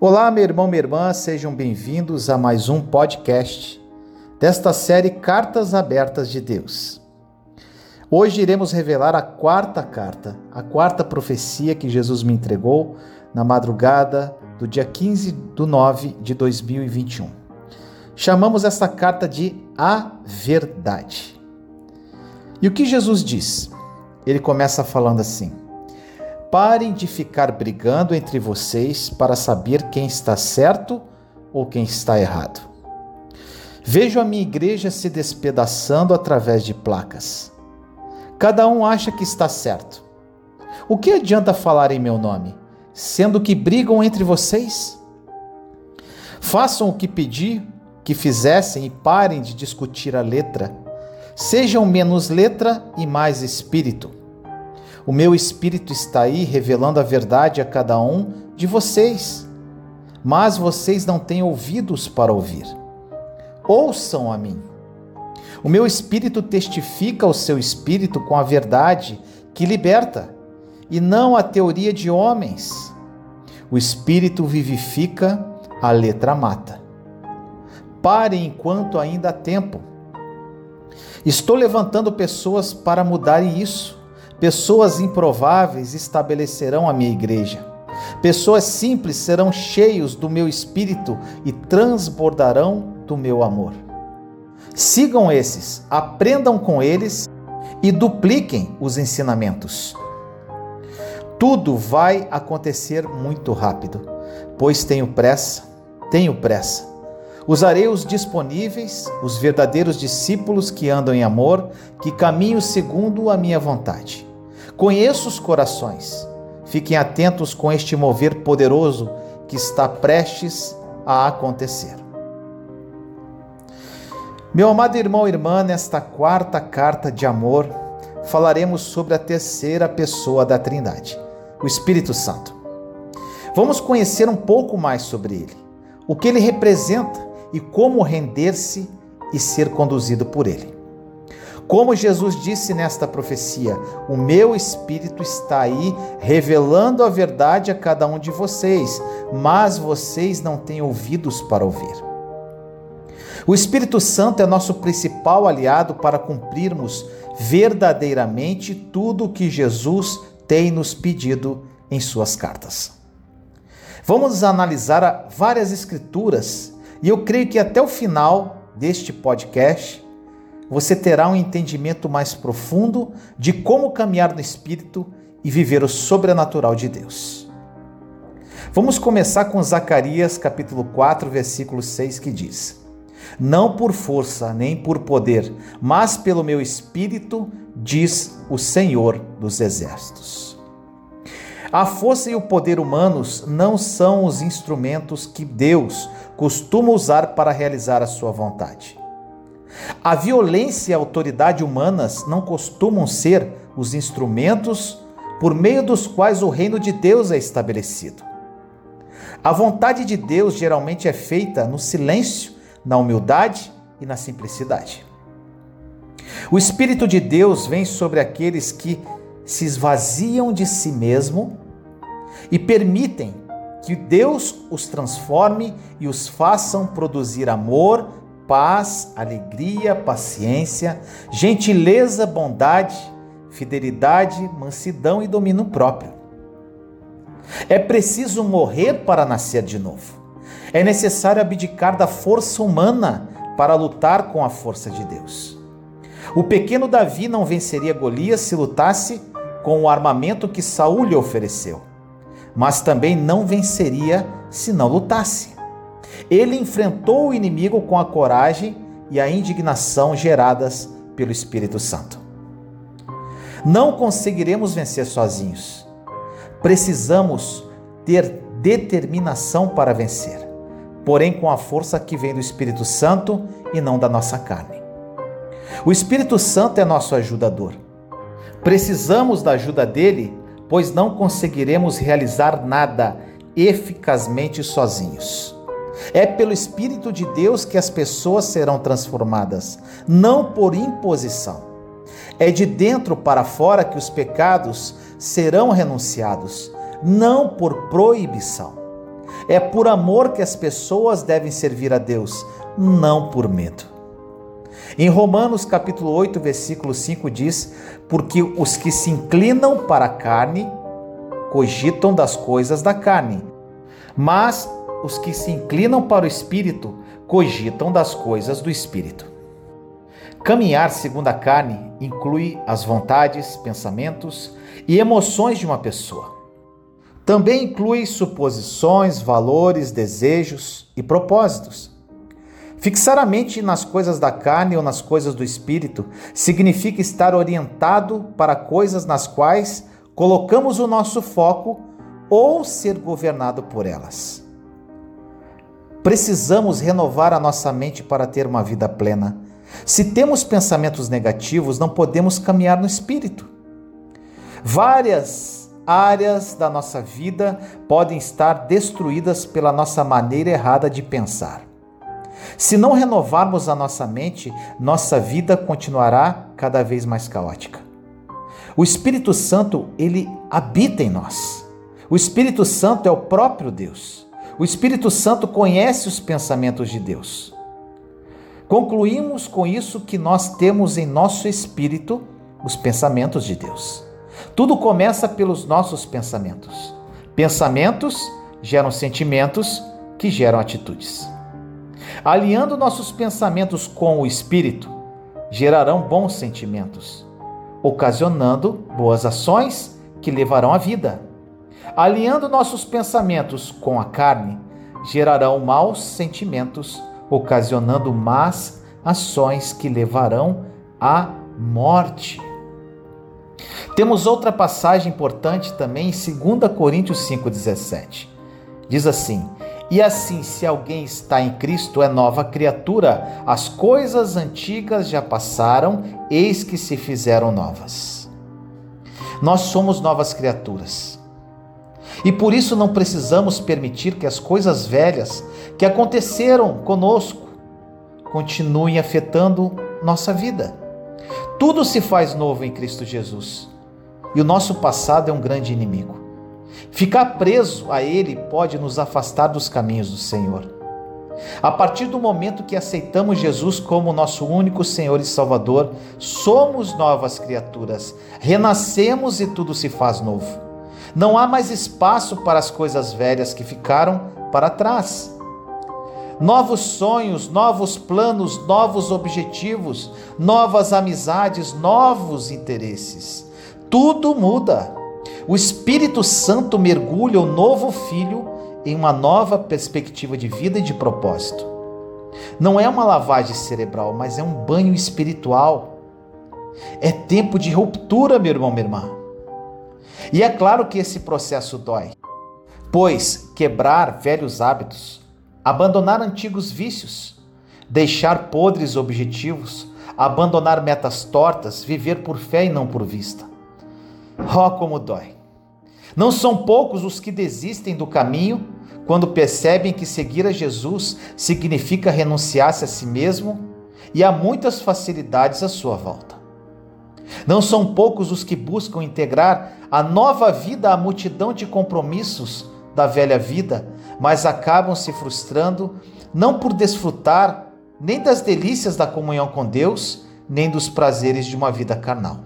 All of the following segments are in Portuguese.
Olá, meu irmão, minha irmã, sejam bem-vindos a mais um podcast desta série Cartas Abertas de Deus. Hoje iremos revelar a quarta carta, a quarta profecia que Jesus me entregou na madrugada do dia 15 de 9 de 2021. Chamamos esta carta de A Verdade. E o que Jesus diz? Ele começa falando assim: Parem de ficar brigando entre vocês para saber quem está certo ou quem está errado. Vejo a minha igreja se despedaçando através de placas. Cada um acha que está certo. O que adianta falar em meu nome, sendo que brigam entre vocês? Façam o que pedi que fizessem e parem de discutir a letra. Sejam menos letra e mais espírito o meu espírito está aí revelando a verdade a cada um de vocês, mas vocês não têm ouvidos para ouvir. Ouçam a mim. O meu espírito testifica ao seu espírito com a verdade que liberta, e não a teoria de homens. O espírito vivifica, a letra mata. Pare enquanto ainda há tempo. Estou levantando pessoas para mudarem isso. Pessoas improváveis estabelecerão a minha igreja. Pessoas simples serão cheios do meu espírito e transbordarão do meu amor. Sigam esses, aprendam com eles e dupliquem os ensinamentos. Tudo vai acontecer muito rápido, pois tenho pressa, tenho pressa. Usarei os disponíveis, os verdadeiros discípulos que andam em amor, que caminham segundo a minha vontade. Conheço os corações. Fiquem atentos com este mover poderoso que está prestes a acontecer. Meu amado irmão e irmã, nesta quarta carta de amor, falaremos sobre a terceira pessoa da Trindade, o Espírito Santo. Vamos conhecer um pouco mais sobre ele, o que ele representa e como render-se e ser conduzido por Ele. Como Jesus disse nesta profecia, o meu Espírito está aí revelando a verdade a cada um de vocês, mas vocês não têm ouvidos para ouvir. O Espírito Santo é nosso principal aliado para cumprirmos verdadeiramente tudo o que Jesus tem nos pedido em suas cartas. Vamos analisar várias escrituras e eu creio que até o final deste podcast você terá um entendimento mais profundo de como caminhar no Espírito e viver o sobrenatural de Deus. Vamos começar com Zacarias capítulo 4, versículo 6, que diz: Não por força nem por poder, mas pelo meu espírito, diz o Senhor dos exércitos. A força e o poder humanos não são os instrumentos que Deus costuma usar para realizar a sua vontade. A violência e a autoridade humanas não costumam ser os instrumentos por meio dos quais o reino de Deus é estabelecido. A vontade de Deus geralmente é feita no silêncio, na humildade e na simplicidade. O Espírito de Deus vem sobre aqueles que se esvaziam de si mesmo e permitem que Deus os transforme e os façam produzir amor, paz, alegria, paciência, gentileza, bondade, fidelidade, mansidão e domínio próprio. É preciso morrer para nascer de novo. É necessário abdicar da força humana para lutar com a força de Deus. O pequeno Davi não venceria Golias se lutasse com o armamento que Saul lhe ofereceu mas também não venceria se não lutasse. Ele enfrentou o inimigo com a coragem e a indignação geradas pelo Espírito Santo. Não conseguiremos vencer sozinhos. Precisamos ter determinação para vencer, porém com a força que vem do Espírito Santo e não da nossa carne. O Espírito Santo é nosso ajudador. Precisamos da ajuda dele pois não conseguiremos realizar nada eficazmente sozinhos. É pelo Espírito de Deus que as pessoas serão transformadas, não por imposição. É de dentro para fora que os pecados serão renunciados, não por proibição. é por amor que as pessoas devem servir a Deus, não por medo. Em Romanos capítulo 8, versículo 5 diz: "Porque os que se inclinam para a carne cogitam das coisas da carne, mas os que se inclinam para o espírito cogitam das coisas do espírito." Caminhar segundo a carne inclui as vontades, pensamentos e emoções de uma pessoa. Também inclui suposições, valores, desejos e propósitos. Fixar a mente nas coisas da carne ou nas coisas do espírito significa estar orientado para coisas nas quais colocamos o nosso foco ou ser governado por elas. Precisamos renovar a nossa mente para ter uma vida plena. Se temos pensamentos negativos, não podemos caminhar no espírito. Várias áreas da nossa vida podem estar destruídas pela nossa maneira errada de pensar. Se não renovarmos a nossa mente, nossa vida continuará cada vez mais caótica. O Espírito Santo, ele habita em nós. O Espírito Santo é o próprio Deus. O Espírito Santo conhece os pensamentos de Deus. Concluímos com isso que nós temos em nosso espírito os pensamentos de Deus. Tudo começa pelos nossos pensamentos. Pensamentos geram sentimentos que geram atitudes. Aliando nossos pensamentos com o espírito, gerarão bons sentimentos, ocasionando boas ações que levarão à vida. Aliando nossos pensamentos com a carne, gerarão maus sentimentos, ocasionando más ações que levarão à morte. Temos outra passagem importante também em 2 Coríntios 5,17. Diz assim: e assim, se alguém está em Cristo, é nova criatura. As coisas antigas já passaram, eis que se fizeram novas. Nós somos novas criaturas. E por isso não precisamos permitir que as coisas velhas que aconteceram conosco continuem afetando nossa vida. Tudo se faz novo em Cristo Jesus. E o nosso passado é um grande inimigo. Ficar preso a Ele pode nos afastar dos caminhos do Senhor. A partir do momento que aceitamos Jesus como nosso único Senhor e Salvador, somos novas criaturas, renascemos e tudo se faz novo. Não há mais espaço para as coisas velhas que ficaram para trás. Novos sonhos, novos planos, novos objetivos, novas amizades, novos interesses. Tudo muda o Espírito Santo mergulha o novo filho em uma nova perspectiva de vida e de propósito. Não é uma lavagem cerebral, mas é um banho espiritual. É tempo de ruptura, meu irmão, minha irmã. E é claro que esse processo dói, pois quebrar velhos hábitos, abandonar antigos vícios, deixar podres objetivos, abandonar metas tortas, viver por fé e não por vista. Oh, como dói! Não são poucos os que desistem do caminho quando percebem que seguir a Jesus significa renunciar-se a si mesmo e há muitas facilidades à sua volta. Não são poucos os que buscam integrar a nova vida à multidão de compromissos da velha vida, mas acabam se frustrando não por desfrutar nem das delícias da comunhão com Deus, nem dos prazeres de uma vida carnal.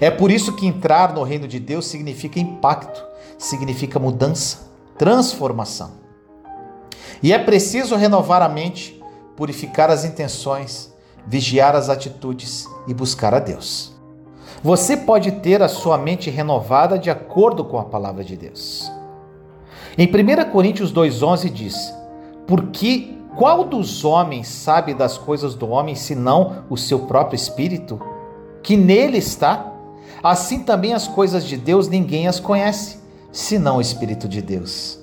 É por isso que entrar no reino de Deus significa impacto, significa mudança, transformação. E é preciso renovar a mente, purificar as intenções, vigiar as atitudes e buscar a Deus. Você pode ter a sua mente renovada de acordo com a palavra de Deus. Em 1 Coríntios 2,11 diz: Porque qual dos homens sabe das coisas do homem senão o seu próprio espírito, que nele está? Assim também as coisas de Deus ninguém as conhece, senão o Espírito de Deus.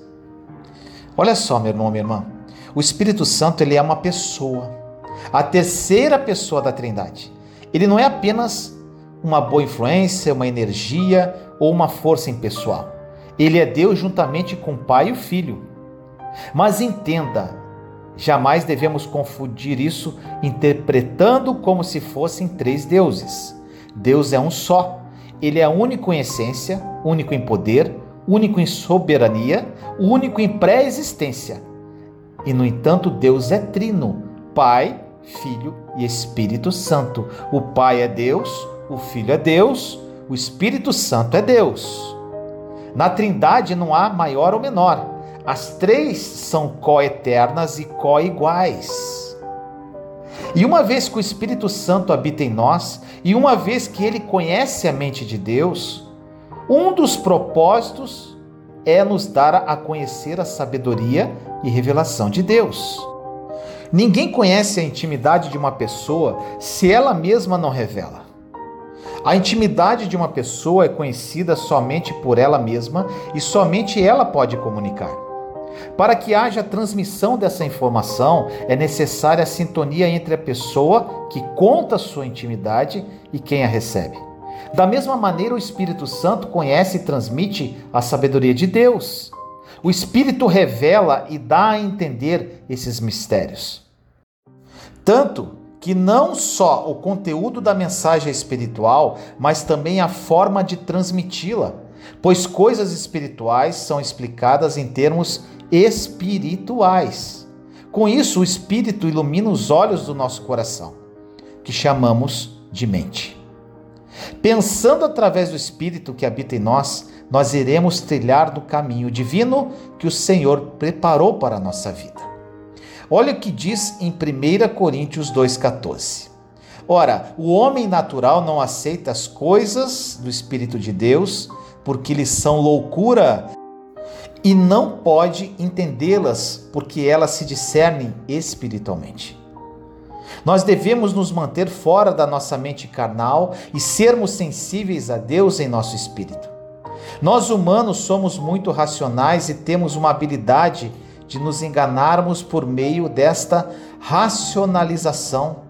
Olha só, meu irmão, minha irmã. O Espírito Santo ele é uma pessoa, a terceira pessoa da Trindade. Ele não é apenas uma boa influência, uma energia ou uma força impessoal. Ele é Deus juntamente com o Pai e o Filho. Mas entenda, jamais devemos confundir isso interpretando como se fossem três deuses. Deus é um só. Ele é único em essência, único em poder, único em soberania, único em pré-existência. E, no entanto, Deus é trino: Pai, Filho e Espírito Santo. O Pai é Deus, o Filho é Deus, o Espírito Santo é Deus. Na Trindade não há maior ou menor. As três são coeternas e coiguais. E uma vez que o Espírito Santo habita em nós, e uma vez que ele conhece a mente de Deus, um dos propósitos é nos dar a conhecer a sabedoria e revelação de Deus. Ninguém conhece a intimidade de uma pessoa se ela mesma não revela. A intimidade de uma pessoa é conhecida somente por ela mesma e somente ela pode comunicar. Para que haja transmissão dessa informação, é necessária a sintonia entre a pessoa que conta sua intimidade e quem a recebe. Da mesma maneira, o Espírito Santo conhece e transmite a sabedoria de Deus. O Espírito revela e dá a entender esses mistérios. Tanto que não só o conteúdo da mensagem espiritual, mas também a forma de transmiti-la, pois coisas espirituais são explicadas em termos espirituais. Com isso, o Espírito ilumina os olhos do nosso coração, que chamamos de mente. Pensando através do Espírito que habita em nós, nós iremos trilhar no caminho divino que o Senhor preparou para a nossa vida. Olha o que diz em 1 Coríntios 2,14. Ora, o homem natural não aceita as coisas do Espírito de Deus, porque lhes são loucura, e não pode entendê-las, porque elas se discernem espiritualmente. Nós devemos nos manter fora da nossa mente carnal e sermos sensíveis a Deus em nosso espírito. Nós humanos somos muito racionais e temos uma habilidade de nos enganarmos por meio desta racionalização,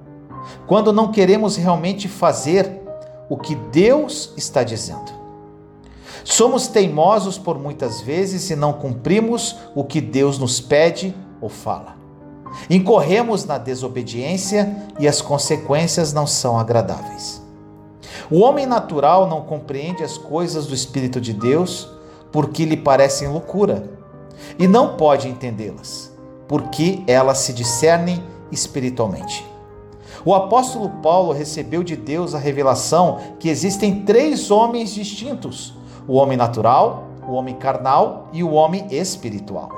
quando não queremos realmente fazer o que Deus está dizendo. Somos teimosos por muitas vezes e não cumprimos o que Deus nos pede ou fala. Incorremos na desobediência e as consequências não são agradáveis. O homem natural não compreende as coisas do Espírito de Deus porque lhe parecem loucura e não pode entendê-las, porque elas se discernem espiritualmente. O apóstolo Paulo recebeu de Deus a revelação que existem três homens distintos: o homem natural, o homem carnal e o homem espiritual.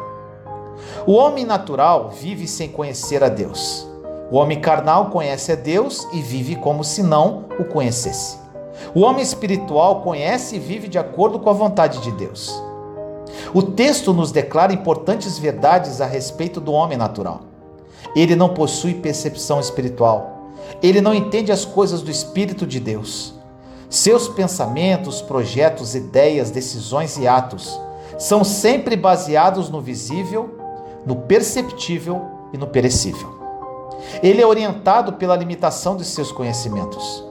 O homem natural vive sem conhecer a Deus. O homem carnal conhece a Deus e vive como se não o conhecesse. O homem espiritual conhece e vive de acordo com a vontade de Deus. O texto nos declara importantes verdades a respeito do homem natural. Ele não possui percepção espiritual. Ele não entende as coisas do Espírito de Deus. Seus pensamentos, projetos, ideias, decisões e atos são sempre baseados no visível, no perceptível e no perecível. Ele é orientado pela limitação de seus conhecimentos.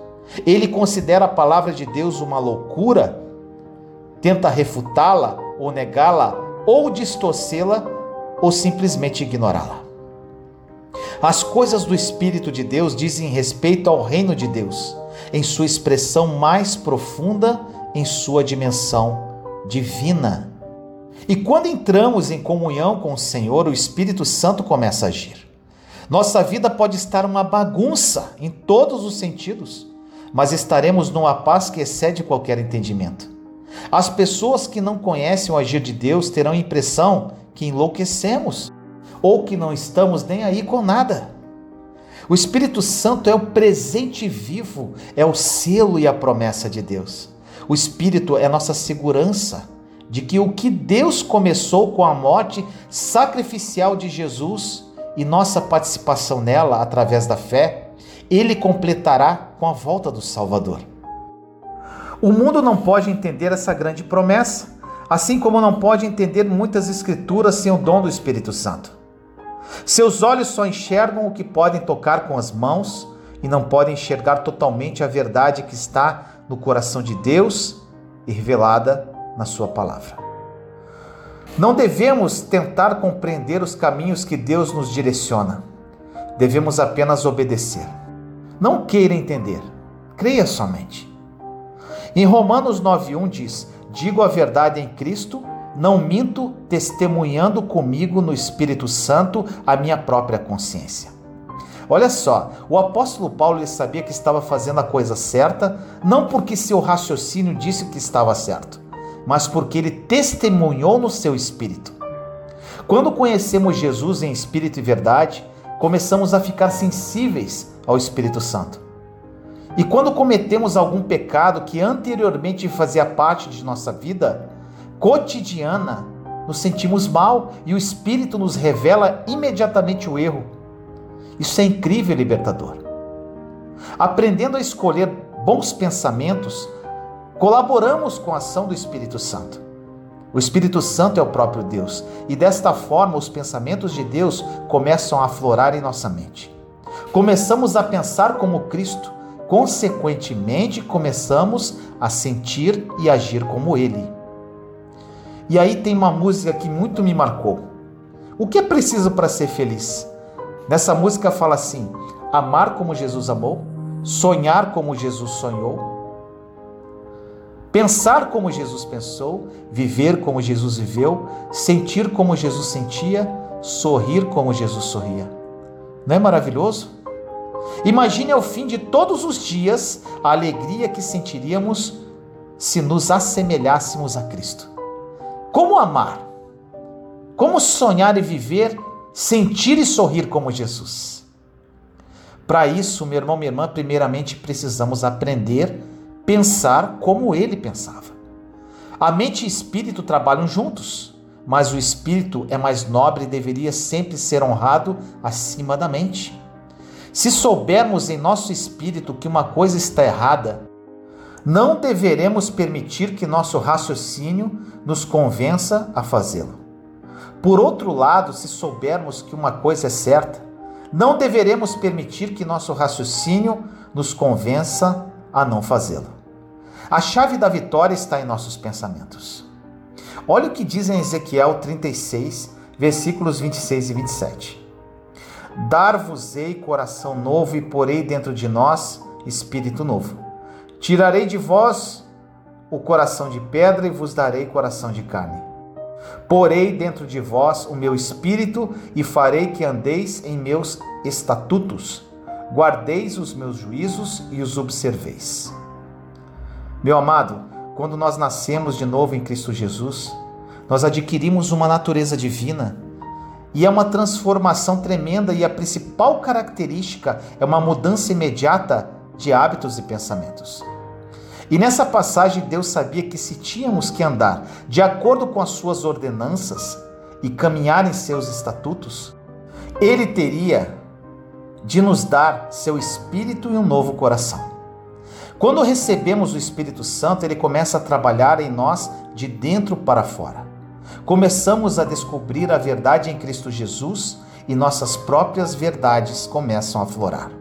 Ele considera a palavra de Deus uma loucura, tenta refutá-la ou negá-la, ou distorcê-la, ou simplesmente ignorá-la. As coisas do Espírito de Deus dizem respeito ao reino de Deus, em sua expressão mais profunda, em sua dimensão divina. E quando entramos em comunhão com o Senhor, o Espírito Santo começa a agir. Nossa vida pode estar uma bagunça em todos os sentidos, mas estaremos numa paz que excede qualquer entendimento. As pessoas que não conhecem o agir de Deus terão a impressão que enlouquecemos ou que não estamos nem aí com nada. O Espírito Santo é o presente vivo, é o selo e a promessa de Deus. O Espírito é nossa segurança de que o que Deus começou com a morte sacrificial de Jesus e nossa participação nela através da fé, ele completará com a volta do Salvador. O mundo não pode entender essa grande promessa, assim como não pode entender muitas escrituras sem o dom do Espírito Santo. Seus olhos só enxergam o que podem tocar com as mãos e não podem enxergar totalmente a verdade que está no coração de Deus e revelada na Sua palavra. Não devemos tentar compreender os caminhos que Deus nos direciona. Devemos apenas obedecer. Não queira entender, creia somente. Em Romanos 9:1 diz: digo a verdade em Cristo, não minto, testemunhando comigo no Espírito Santo a minha própria consciência. Olha só, o apóstolo Paulo sabia que estava fazendo a coisa certa, não porque seu raciocínio disse que estava certo, mas porque ele testemunhou no seu espírito. Quando conhecemos Jesus em espírito e verdade, começamos a ficar sensíveis ao Espírito Santo. E quando cometemos algum pecado que anteriormente fazia parte de nossa vida cotidiana, nos sentimos mal e o Espírito nos revela imediatamente o erro. Isso é incrível e libertador. Aprendendo a escolher bons pensamentos, colaboramos com a ação do Espírito Santo. O Espírito Santo é o próprio Deus e desta forma os pensamentos de Deus começam a aflorar em nossa mente. Começamos a pensar como Cristo, consequentemente começamos a sentir e agir como Ele. E aí tem uma música que muito me marcou. O que é preciso para ser feliz? Nessa música fala assim: amar como Jesus amou, sonhar como Jesus sonhou, pensar como Jesus pensou, viver como Jesus viveu, sentir como Jesus sentia, sorrir como Jesus sorria. Não é maravilhoso? Imagine ao fim de todos os dias a alegria que sentiríamos se nos assemelhássemos a Cristo. Como amar? Como sonhar e viver sentir e sorrir como Jesus. Para isso, meu irmão, minha irmã, primeiramente precisamos aprender a pensar como ele pensava. A mente e espírito trabalham juntos, mas o espírito é mais nobre e deveria sempre ser honrado acima da mente. Se soubermos em nosso espírito que uma coisa está errada, não deveremos permitir que nosso raciocínio nos convença a fazê-lo. Por outro lado, se soubermos que uma coisa é certa, não deveremos permitir que nosso raciocínio nos convença a não fazê-lo. A chave da vitória está em nossos pensamentos. Olha o que diz em Ezequiel 36, versículos 26 e 27. Dar-vos-ei coração novo e porei dentro de nós espírito novo. Tirarei de vós o coração de pedra e vos darei coração de carne. Porei dentro de vós o meu espírito e farei que andeis em meus estatutos, guardeis os meus juízos e os observeis. Meu amado, quando nós nascemos de novo em Cristo Jesus, nós adquirimos uma natureza divina e é uma transformação tremenda, e a principal característica é uma mudança imediata de hábitos e pensamentos. E nessa passagem, Deus sabia que se tínhamos que andar de acordo com as suas ordenanças e caminhar em seus estatutos, Ele teria de nos dar seu espírito e um novo coração. Quando recebemos o Espírito Santo, ele começa a trabalhar em nós de dentro para fora. Começamos a descobrir a verdade em Cristo Jesus e nossas próprias verdades começam a florar.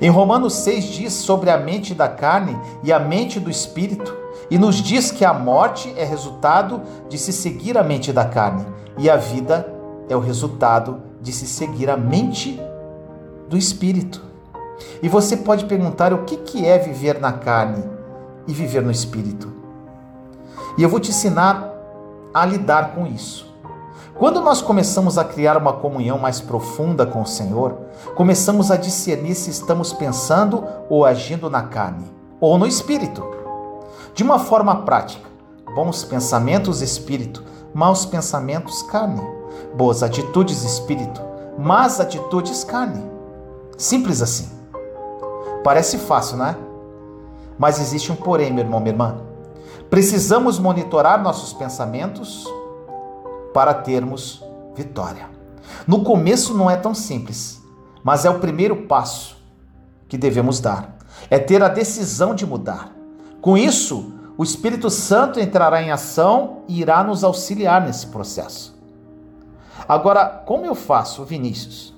Em Romanos 6 diz sobre a mente da carne e a mente do espírito, e nos diz que a morte é resultado de se seguir a mente da carne, e a vida é o resultado de se seguir a mente do espírito. E você pode perguntar o que é viver na carne e viver no espírito. E eu vou te ensinar a lidar com isso. Quando nós começamos a criar uma comunhão mais profunda com o Senhor, começamos a discernir se estamos pensando ou agindo na carne ou no espírito. De uma forma prática, bons pensamentos espírito, maus pensamentos carne, boas atitudes espírito, más atitudes carne. Simples assim. Parece fácil, não é? Mas existe um porém, meu irmão, minha irmã. Precisamos monitorar nossos pensamentos para termos vitória. No começo não é tão simples, mas é o primeiro passo que devemos dar. É ter a decisão de mudar. Com isso, o Espírito Santo entrará em ação e irá nos auxiliar nesse processo. Agora, como eu faço, Vinícius?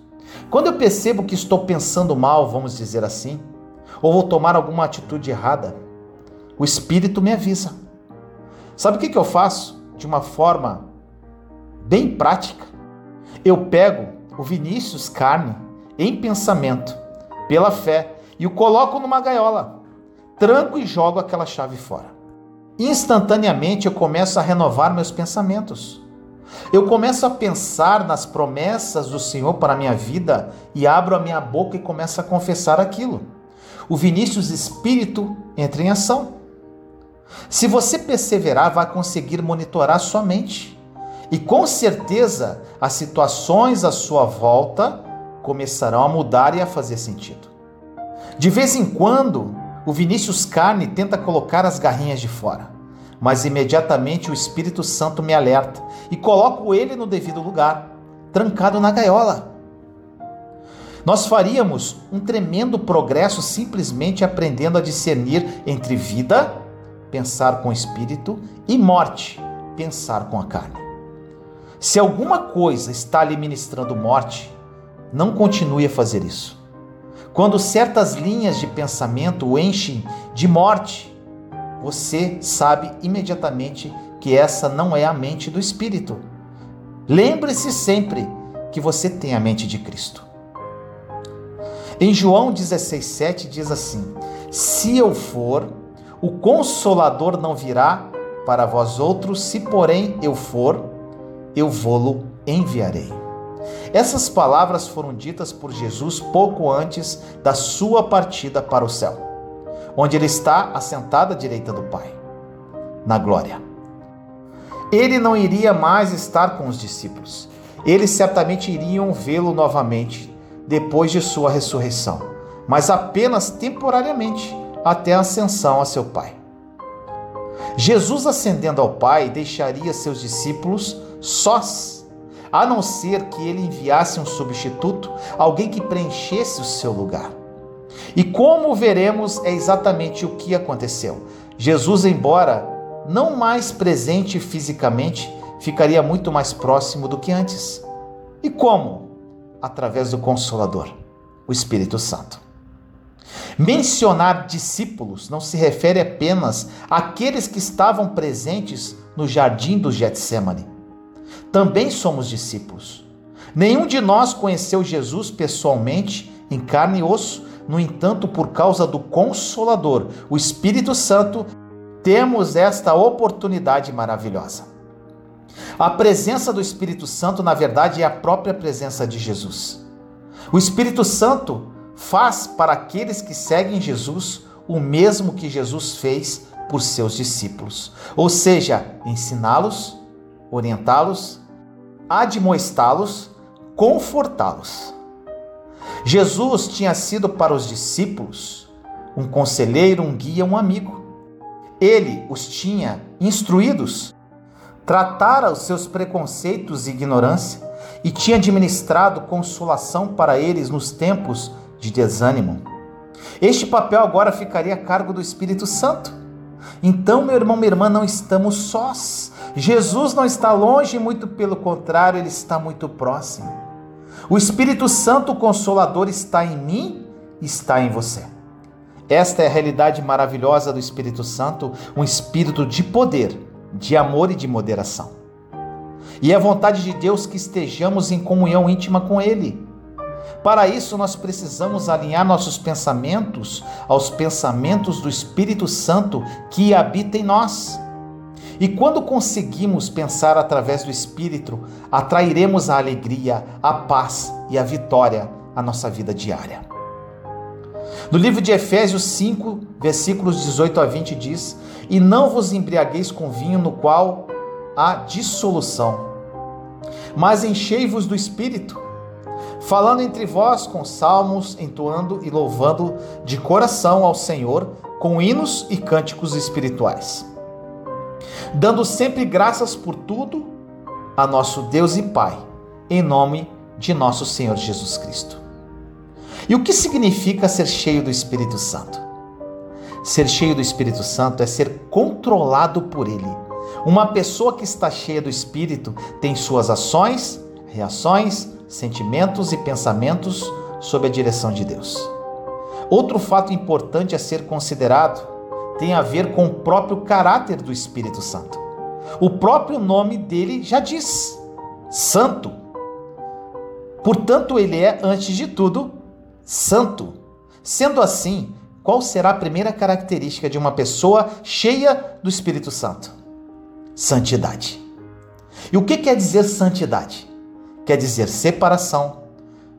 Quando eu percebo que estou pensando mal, vamos dizer assim, ou vou tomar alguma atitude errada, o Espírito me avisa. Sabe o que eu faço? De uma forma bem prática. Eu pego o Vinícius carne em pensamento, pela fé, e o coloco numa gaiola, tranco e jogo aquela chave fora. instantaneamente eu começo a renovar meus pensamentos. Eu começo a pensar nas promessas do Senhor para a minha vida e abro a minha boca e começo a confessar aquilo. O Vinícius Espírito entra em ação. Se você perseverar, vai conseguir monitorar sua mente. E com certeza as situações à sua volta começarão a mudar e a fazer sentido. De vez em quando, o Vinícius Carne tenta colocar as garrinhas de fora, mas imediatamente o Espírito Santo me alerta e coloco ele no devido lugar, trancado na gaiola. Nós faríamos um tremendo progresso simplesmente aprendendo a discernir entre vida, pensar com o espírito, e morte, pensar com a carne. Se alguma coisa está lhe ministrando morte, não continue a fazer isso. Quando certas linhas de pensamento o enchem de morte, você sabe imediatamente que essa não é a mente do Espírito. Lembre-se sempre que você tem a mente de Cristo. Em João 16,7 diz assim: Se eu for, o consolador não virá para vós outros, se porém eu for, eu vou-lo enviarei. Essas palavras foram ditas por Jesus pouco antes da sua partida para o céu, onde ele está assentado à direita do Pai, na glória. Ele não iria mais estar com os discípulos. Eles certamente iriam vê-lo novamente depois de sua ressurreição, mas apenas temporariamente até a ascensão a seu Pai. Jesus ascendendo ao Pai deixaria seus discípulos sós a não ser que ele enviasse um substituto, alguém que preenchesse o seu lugar. E como veremos, é exatamente o que aconteceu. Jesus, embora não mais presente fisicamente, ficaria muito mais próximo do que antes. E como? Através do Consolador, o Espírito Santo. Mencionar discípulos não se refere apenas àqueles que estavam presentes no jardim do Getsemane também somos discípulos. Nenhum de nós conheceu Jesus pessoalmente, em carne e osso, no entanto, por causa do Consolador, o Espírito Santo, temos esta oportunidade maravilhosa. A presença do Espírito Santo, na verdade, é a própria presença de Jesus. O Espírito Santo faz para aqueles que seguem Jesus o mesmo que Jesus fez por seus discípulos, ou seja, ensiná-los, orientá-los admoestá-los, confortá-los. Jesus tinha sido para os discípulos um conselheiro, um guia, um amigo. Ele os tinha instruídos, tratara os seus preconceitos e ignorância e tinha administrado consolação para eles nos tempos de desânimo. Este papel agora ficaria a cargo do Espírito Santo. Então, meu irmão, minha irmã, não estamos sós. Jesus não está longe, muito pelo contrário, ele está muito próximo. O Espírito Santo Consolador está em mim, está em você. Esta é a realidade maravilhosa do Espírito Santo, um espírito de poder, de amor e de moderação. E é vontade de Deus que estejamos em comunhão íntima com Ele. Para isso, nós precisamos alinhar nossos pensamentos aos pensamentos do Espírito Santo que habita em nós. E quando conseguimos pensar através do Espírito, atrairemos a alegria, a paz e a vitória à nossa vida diária. No livro de Efésios 5, versículos 18 a 20 diz: E não vos embriagueis com vinho no qual há dissolução, mas enchei-vos do Espírito, falando entre vós com salmos, entoando e louvando de coração ao Senhor com hinos e cânticos espirituais dando sempre graças por tudo a nosso Deus e Pai, em nome de nosso Senhor Jesus Cristo. E o que significa ser cheio do Espírito Santo? Ser cheio do Espírito Santo é ser controlado por Ele. Uma pessoa que está cheia do Espírito tem suas ações, reações, sentimentos e pensamentos sob a direção de Deus. Outro fato importante a ser considerado tem a ver com o próprio caráter do Espírito Santo. O próprio nome dele já diz: Santo. Portanto, ele é, antes de tudo, santo. Sendo assim, qual será a primeira característica de uma pessoa cheia do Espírito Santo? Santidade. E o que quer dizer santidade? Quer dizer separação,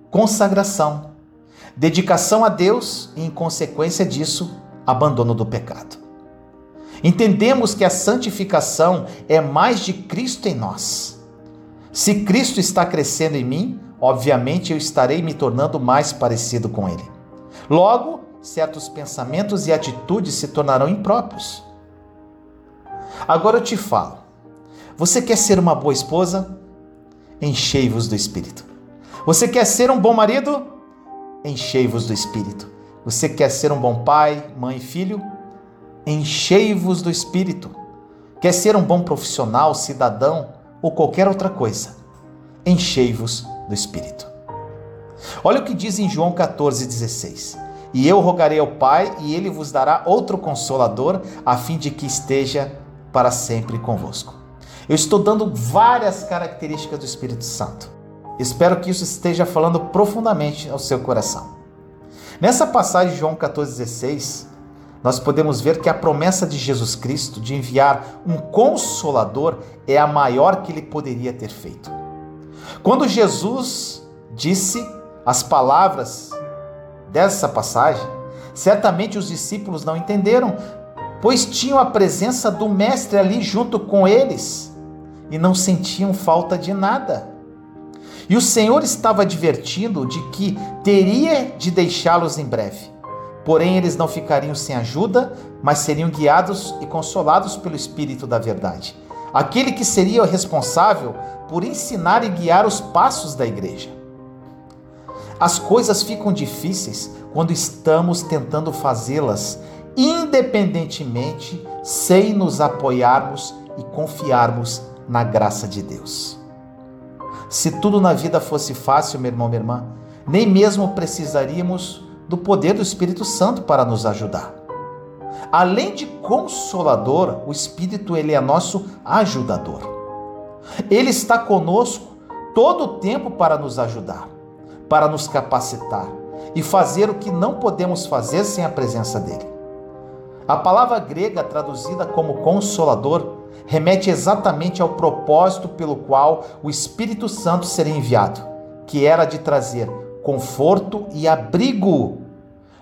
consagração, dedicação a Deus e, em consequência disso, abandono do pecado. Entendemos que a santificação é mais de Cristo em nós. Se Cristo está crescendo em mim, obviamente eu estarei me tornando mais parecido com Ele. Logo, certos pensamentos e atitudes se tornarão impróprios. Agora eu te falo: você quer ser uma boa esposa? Enchei-vos do Espírito. Você quer ser um bom marido? Enchei-vos do Espírito. Você quer ser um bom pai, mãe e filho? Enchei-vos do Espírito. Quer ser um bom profissional, cidadão ou qualquer outra coisa? Enchei-vos do Espírito. Olha o que diz em João 14,16. E eu rogarei ao Pai, e ele vos dará outro consolador, a fim de que esteja para sempre convosco. Eu estou dando várias características do Espírito Santo. Espero que isso esteja falando profundamente ao seu coração. Nessa passagem de João 14,16, nós podemos ver que a promessa de Jesus Cristo de enviar um consolador é a maior que ele poderia ter feito. Quando Jesus disse as palavras dessa passagem, certamente os discípulos não entenderam, pois tinham a presença do Mestre ali junto com eles e não sentiam falta de nada. E o Senhor estava advertindo de que teria de deixá-los em breve. Porém, eles não ficariam sem ajuda, mas seriam guiados e consolados pelo Espírito da Verdade. Aquele que seria o responsável por ensinar e guiar os passos da igreja. As coisas ficam difíceis quando estamos tentando fazê-las independentemente, sem nos apoiarmos e confiarmos na graça de Deus. Se tudo na vida fosse fácil, meu irmão, minha irmã, nem mesmo precisaríamos do poder do Espírito Santo para nos ajudar. Além de consolador, o Espírito ele é nosso ajudador. Ele está conosco todo o tempo para nos ajudar para nos capacitar e fazer o que não podemos fazer sem a presença dele. A palavra grega traduzida como consolador remete exatamente ao propósito pelo qual o Espírito Santo seria enviado, que era de trazer conforto e abrigo,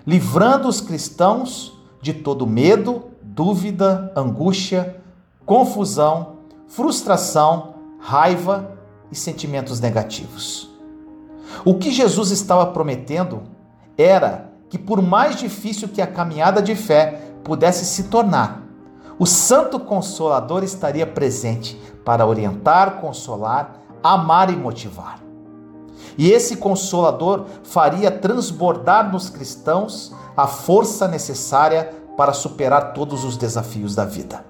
livrando os cristãos de todo medo, dúvida, angústia, confusão, frustração, raiva e sentimentos negativos. O que Jesus estava prometendo era que, por mais difícil que a caminhada de fé pudesse se tornar, o Santo Consolador estaria presente para orientar, consolar, amar e motivar. E esse Consolador faria transbordar nos cristãos a força necessária para superar todos os desafios da vida.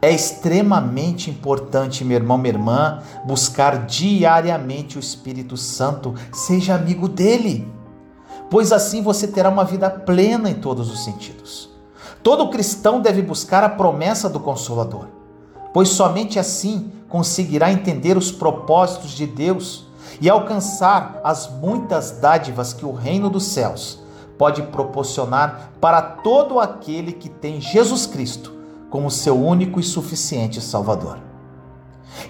É extremamente importante, meu irmão, minha irmã, buscar diariamente o Espírito Santo, seja amigo dele, pois assim você terá uma vida plena em todos os sentidos. Todo cristão deve buscar a promessa do Consolador, pois somente assim conseguirá entender os propósitos de Deus e alcançar as muitas dádivas que o reino dos céus pode proporcionar para todo aquele que tem Jesus Cristo como seu único e suficiente Salvador.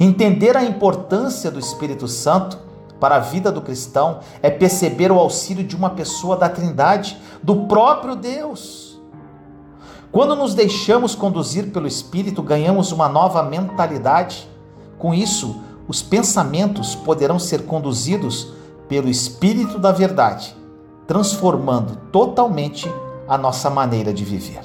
Entender a importância do Espírito Santo para a vida do cristão é perceber o auxílio de uma pessoa da Trindade, do próprio Deus. Quando nos deixamos conduzir pelo Espírito, ganhamos uma nova mentalidade. Com isso, os pensamentos poderão ser conduzidos pelo Espírito da Verdade, transformando totalmente a nossa maneira de viver.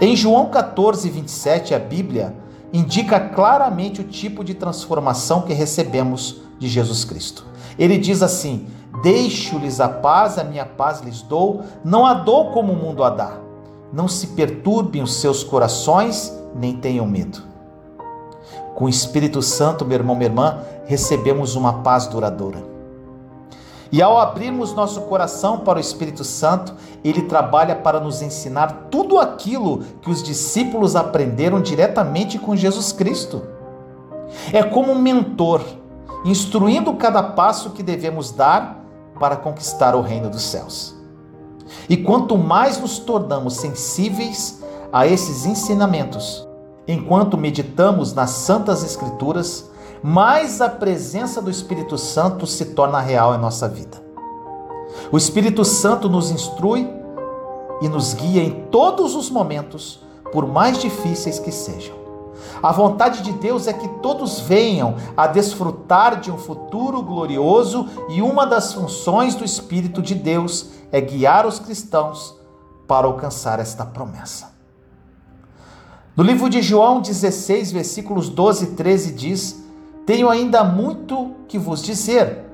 Em João 14, 27, a Bíblia indica claramente o tipo de transformação que recebemos de Jesus Cristo. Ele diz assim: Deixo-lhes a paz, a minha paz lhes dou, não a dou como o mundo a dá. Não se perturbem os seus corações, nem tenham medo. Com o Espírito Santo, meu irmão, minha irmã, recebemos uma paz duradoura. E ao abrirmos nosso coração para o Espírito Santo, ele trabalha para nos ensinar tudo aquilo que os discípulos aprenderam diretamente com Jesus Cristo. É como um mentor, instruindo cada passo que devemos dar para conquistar o reino dos céus. E quanto mais nos tornamos sensíveis a esses ensinamentos, enquanto meditamos nas Santas Escrituras, mais a presença do Espírito Santo se torna real em nossa vida. O Espírito Santo nos instrui e nos guia em todos os momentos, por mais difíceis que sejam. A vontade de Deus é que todos venham a desfrutar de um futuro glorioso e uma das funções do Espírito de Deus é guiar os cristãos para alcançar esta promessa. No livro de João 16, versículos 12 e 13 diz: Tenho ainda muito que vos dizer,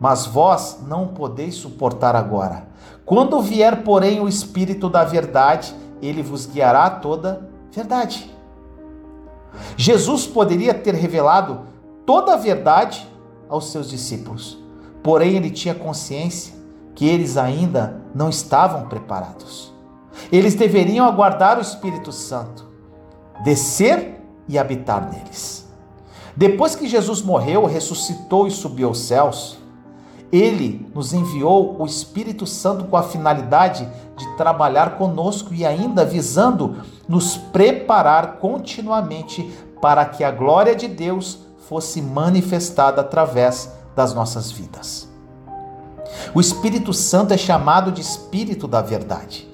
mas vós não podeis suportar agora. Quando vier, porém, o Espírito da verdade, ele vos guiará a toda verdade. Jesus poderia ter revelado toda a verdade aos seus discípulos, porém ele tinha consciência que eles ainda não estavam preparados. Eles deveriam aguardar o Espírito Santo descer e habitar neles. Depois que Jesus morreu, ressuscitou e subiu aos céus, ele nos enviou o Espírito Santo com a finalidade de trabalhar conosco e ainda visando nos preparar continuamente para que a glória de Deus fosse manifestada através das nossas vidas. O Espírito Santo é chamado de Espírito da Verdade,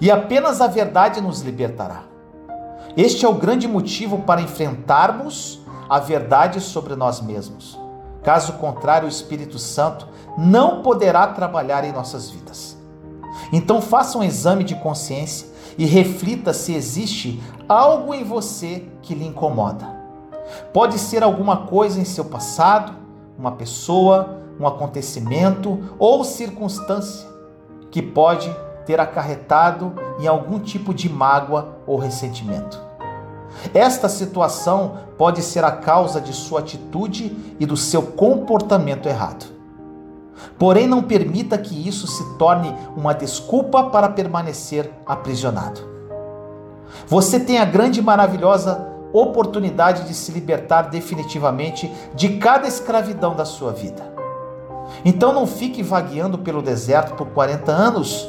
e apenas a verdade nos libertará. Este é o grande motivo para enfrentarmos a verdade sobre nós mesmos. Caso contrário, o Espírito Santo não poderá trabalhar em nossas vidas. Então faça um exame de consciência e reflita se existe algo em você que lhe incomoda. Pode ser alguma coisa em seu passado, uma pessoa, um acontecimento ou circunstância que pode ter acarretado em algum tipo de mágoa ou ressentimento. Esta situação pode ser a causa de sua atitude e do seu comportamento errado. Porém, não permita que isso se torne uma desculpa para permanecer aprisionado. Você tem a grande e maravilhosa oportunidade de se libertar definitivamente de cada escravidão da sua vida. Então não fique vagueando pelo deserto por 40 anos,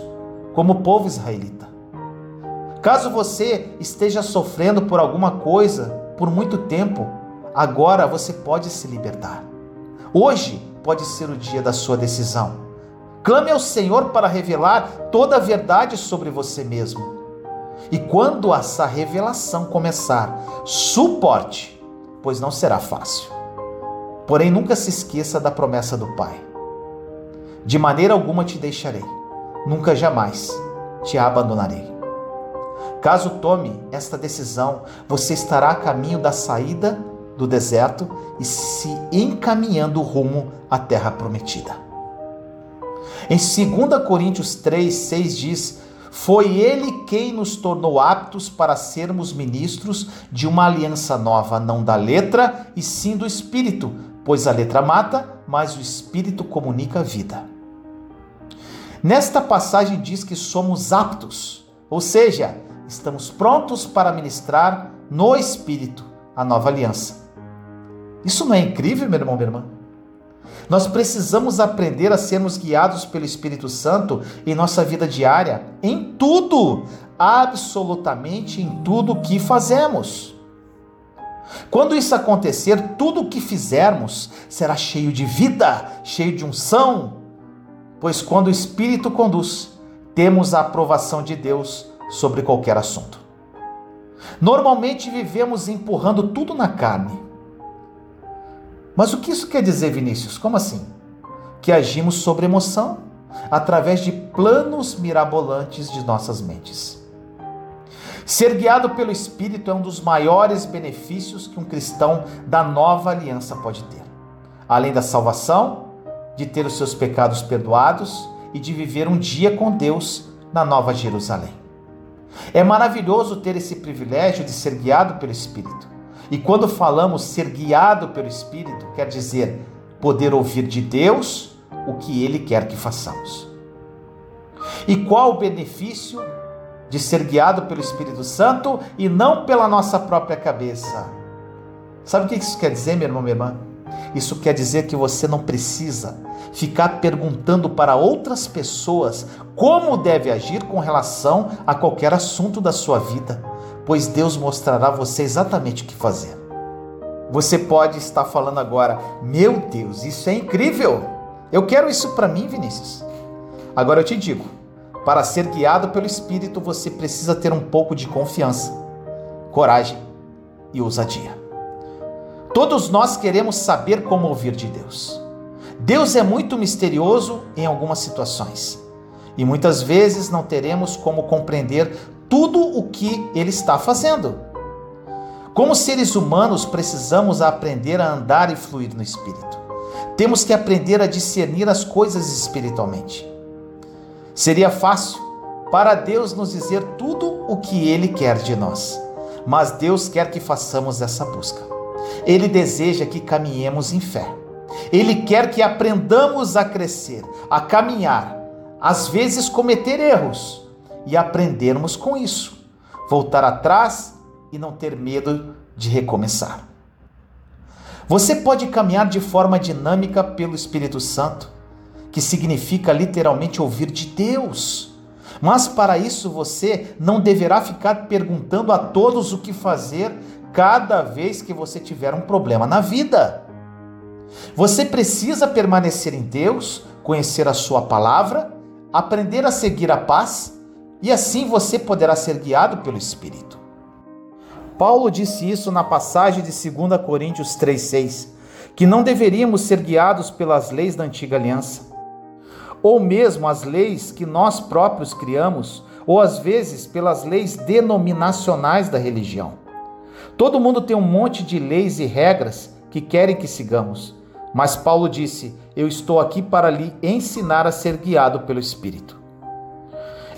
como o povo israelita. Caso você esteja sofrendo por alguma coisa por muito tempo, agora você pode se libertar. Hoje pode ser o dia da sua decisão. Clame ao Senhor para revelar toda a verdade sobre você mesmo. E quando essa revelação começar, suporte, pois não será fácil. Porém, nunca se esqueça da promessa do Pai. De maneira alguma te deixarei, nunca jamais te abandonarei. Caso tome esta decisão, você estará a caminho da saída do deserto e se encaminhando rumo à terra prometida. Em 2 Coríntios 3, 6 diz: Foi ele quem nos tornou aptos para sermos ministros de uma aliança nova, não da letra, e sim do espírito, pois a letra mata, mas o espírito comunica a vida. Nesta passagem diz que somos aptos, ou seja, estamos prontos para ministrar no espírito a nova aliança. Isso não é incrível, meu irmão, minha irmã? Nós precisamos aprender a sermos guiados pelo Espírito Santo em nossa vida diária, em tudo, absolutamente em tudo que fazemos. Quando isso acontecer, tudo o que fizermos será cheio de vida, cheio de unção, pois quando o Espírito conduz, temos a aprovação de Deus sobre qualquer assunto. Normalmente vivemos empurrando tudo na carne mas o que isso quer dizer, Vinícius? Como assim? Que agimos sobre emoção, através de planos mirabolantes de nossas mentes. Ser guiado pelo Espírito é um dos maiores benefícios que um cristão da nova aliança pode ter. Além da salvação, de ter os seus pecados perdoados e de viver um dia com Deus na Nova Jerusalém. É maravilhoso ter esse privilégio de ser guiado pelo Espírito. E quando falamos ser guiado pelo Espírito, quer dizer poder ouvir de Deus o que Ele quer que façamos. E qual o benefício de ser guiado pelo Espírito Santo e não pela nossa própria cabeça? Sabe o que isso quer dizer, meu irmão, minha irmã? Isso quer dizer que você não precisa ficar perguntando para outras pessoas como deve agir com relação a qualquer assunto da sua vida, pois Deus mostrará a você exatamente o que fazer. Você pode estar falando agora: "Meu Deus, isso é incrível! Eu quero isso para mim, Vinícius". Agora eu te digo, para ser guiado pelo Espírito, você precisa ter um pouco de confiança, coragem e ousadia. Todos nós queremos saber como ouvir de Deus. Deus é muito misterioso em algumas situações e muitas vezes não teremos como compreender tudo o que Ele está fazendo. Como seres humanos, precisamos aprender a andar e fluir no Espírito. Temos que aprender a discernir as coisas espiritualmente. Seria fácil para Deus nos dizer tudo o que Ele quer de nós, mas Deus quer que façamos essa busca. Ele deseja que caminhemos em fé. Ele quer que aprendamos a crescer, a caminhar, às vezes cometer erros e aprendermos com isso, voltar atrás e não ter medo de recomeçar. Você pode caminhar de forma dinâmica pelo Espírito Santo, que significa literalmente ouvir de Deus. Mas para isso você não deverá ficar perguntando a todos o que fazer cada vez que você tiver um problema na vida. Você precisa permanecer em Deus, conhecer a Sua palavra, aprender a seguir a paz e assim você poderá ser guiado pelo Espírito. Paulo disse isso na passagem de 2 Coríntios 3,6, que não deveríamos ser guiados pelas leis da antiga aliança, ou mesmo as leis que nós próprios criamos, ou às vezes pelas leis denominacionais da religião. Todo mundo tem um monte de leis e regras que querem que sigamos. Mas Paulo disse: Eu estou aqui para lhe ensinar a ser guiado pelo Espírito.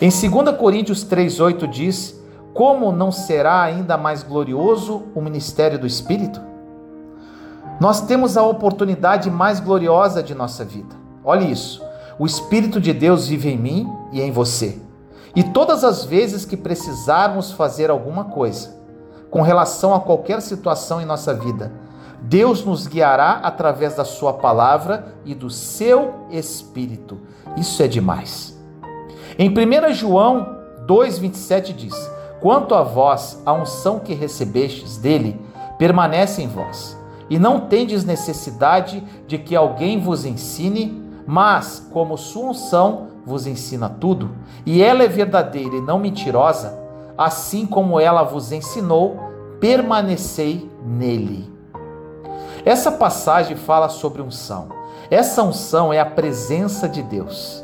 Em 2 Coríntios 3,8 diz: Como não será ainda mais glorioso o ministério do Espírito? Nós temos a oportunidade mais gloriosa de nossa vida. Olhe isso. O Espírito de Deus vive em mim e em você. E todas as vezes que precisarmos fazer alguma coisa com relação a qualquer situação em nossa vida, Deus nos guiará através da Sua palavra e do seu Espírito. Isso é demais. Em 1 João 2,27 diz: Quanto a vós, a unção que recebestes dele permanece em vós, e não tendes necessidade de que alguém vos ensine, mas, como sua unção vos ensina tudo, e ela é verdadeira e não mentirosa, assim como ela vos ensinou, permanecei nele. Essa passagem fala sobre unção. Essa unção é a presença de Deus,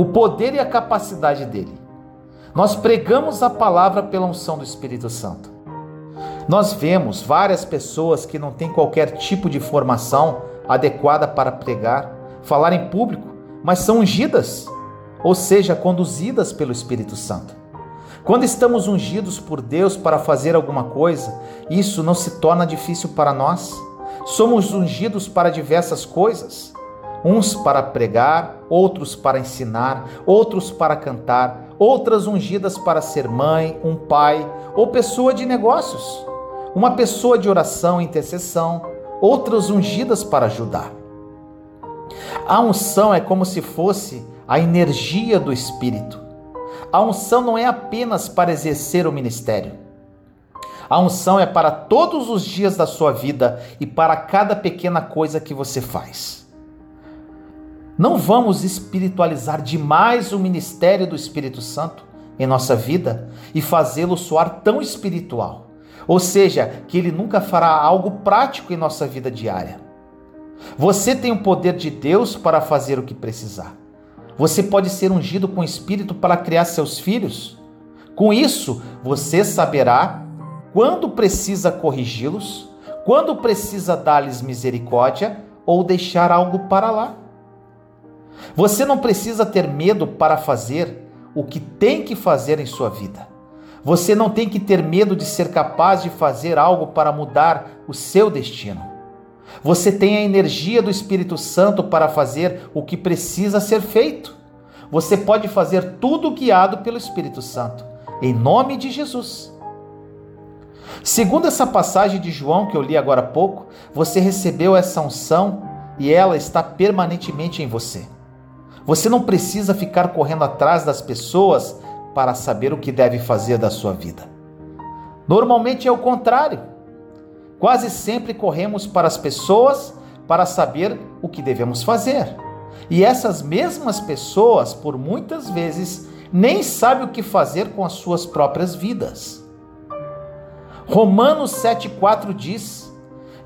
o poder e a capacidade dele. Nós pregamos a palavra pela unção do Espírito Santo. Nós vemos várias pessoas que não têm qualquer tipo de formação adequada para pregar, falar em público, mas são ungidas, ou seja, conduzidas pelo Espírito Santo. Quando estamos ungidos por Deus para fazer alguma coisa, isso não se torna difícil para nós. Somos ungidos para diversas coisas, uns para pregar, outros para ensinar, outros para cantar, outras ungidas para ser mãe, um pai ou pessoa de negócios, uma pessoa de oração e intercessão, outras ungidas para ajudar. A unção é como se fosse a energia do Espírito. A unção não é apenas para exercer o ministério a unção é para todos os dias da sua vida e para cada pequena coisa que você faz. Não vamos espiritualizar demais o ministério do Espírito Santo em nossa vida e fazê-lo soar tão espiritual. Ou seja, que ele nunca fará algo prático em nossa vida diária. Você tem o poder de Deus para fazer o que precisar. Você pode ser ungido com o Espírito para criar seus filhos. Com isso, você saberá quando precisa corrigi-los, quando precisa dar-lhes misericórdia ou deixar algo para lá. Você não precisa ter medo para fazer o que tem que fazer em sua vida. Você não tem que ter medo de ser capaz de fazer algo para mudar o seu destino. Você tem a energia do Espírito Santo para fazer o que precisa ser feito. Você pode fazer tudo guiado pelo Espírito Santo. Em nome de Jesus. Segundo essa passagem de João que eu li agora há pouco, você recebeu essa unção e ela está permanentemente em você. Você não precisa ficar correndo atrás das pessoas para saber o que deve fazer da sua vida. Normalmente é o contrário. Quase sempre corremos para as pessoas para saber o que devemos fazer. E essas mesmas pessoas, por muitas vezes, nem sabem o que fazer com as suas próprias vidas. Romanos 7,4 diz: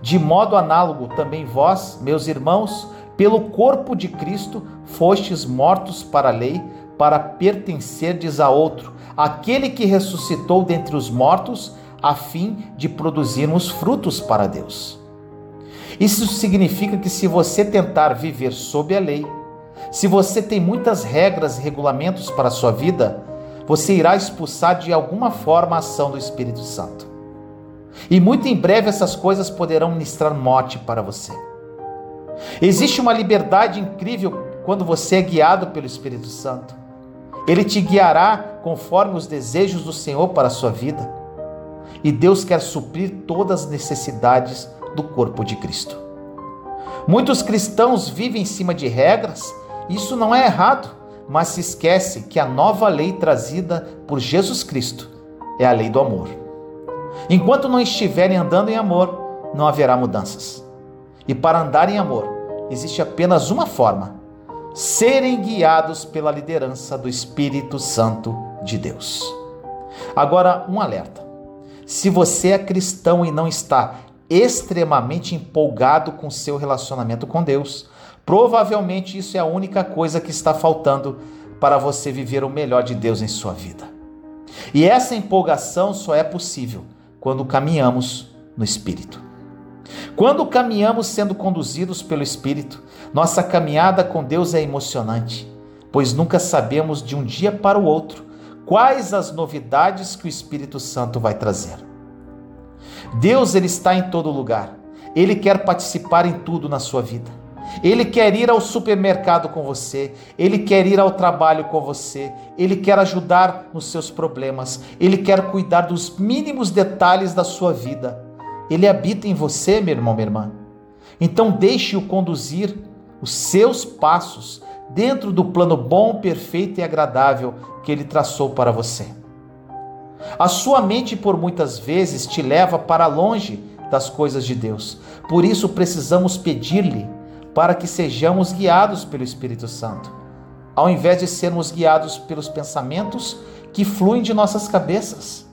De modo análogo, também vós, meus irmãos, pelo corpo de Cristo, fostes mortos para a lei, para pertencerdes a outro, aquele que ressuscitou dentre os mortos, a fim de produzirmos frutos para Deus. Isso significa que se você tentar viver sob a lei, se você tem muitas regras e regulamentos para a sua vida, você irá expulsar de alguma forma a ação do Espírito Santo. E muito em breve essas coisas poderão ministrar morte para você. Existe uma liberdade incrível quando você é guiado pelo Espírito Santo. Ele te guiará conforme os desejos do Senhor para a sua vida. E Deus quer suprir todas as necessidades do corpo de Cristo. Muitos cristãos vivem em cima de regras, isso não é errado, mas se esquece que a nova lei trazida por Jesus Cristo é a lei do amor. Enquanto não estiverem andando em amor, não haverá mudanças. E para andar em amor, existe apenas uma forma: serem guiados pela liderança do Espírito Santo de Deus. Agora, um alerta. Se você é cristão e não está extremamente empolgado com seu relacionamento com Deus, provavelmente isso é a única coisa que está faltando para você viver o melhor de Deus em sua vida. E essa empolgação só é possível quando caminhamos no Espírito. Quando caminhamos sendo conduzidos pelo Espírito, nossa caminhada com Deus é emocionante, pois nunca sabemos de um dia para o outro quais as novidades que o Espírito Santo vai trazer. Deus ele está em todo lugar. Ele quer participar em tudo na sua vida. Ele quer ir ao supermercado com você, ele quer ir ao trabalho com você, ele quer ajudar nos seus problemas, ele quer cuidar dos mínimos detalhes da sua vida. Ele habita em você, meu irmão, minha irmã. Então deixe-o conduzir os seus passos dentro do plano bom, perfeito e agradável que ele traçou para você. A sua mente, por muitas vezes, te leva para longe das coisas de Deus. Por isso, precisamos pedir-lhe para que sejamos guiados pelo Espírito Santo, ao invés de sermos guiados pelos pensamentos que fluem de nossas cabeças.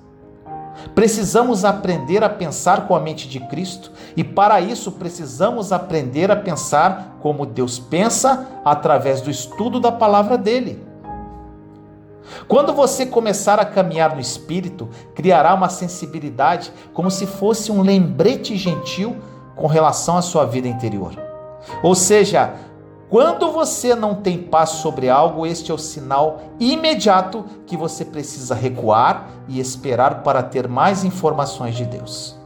Precisamos aprender a pensar com a mente de Cristo e, para isso, precisamos aprender a pensar como Deus pensa através do estudo da palavra dele. Quando você começar a caminhar no Espírito, criará uma sensibilidade como se fosse um lembrete gentil com relação à sua vida interior. Ou seja, quando você não tem paz sobre algo, este é o sinal imediato que você precisa recuar e esperar para ter mais informações de Deus.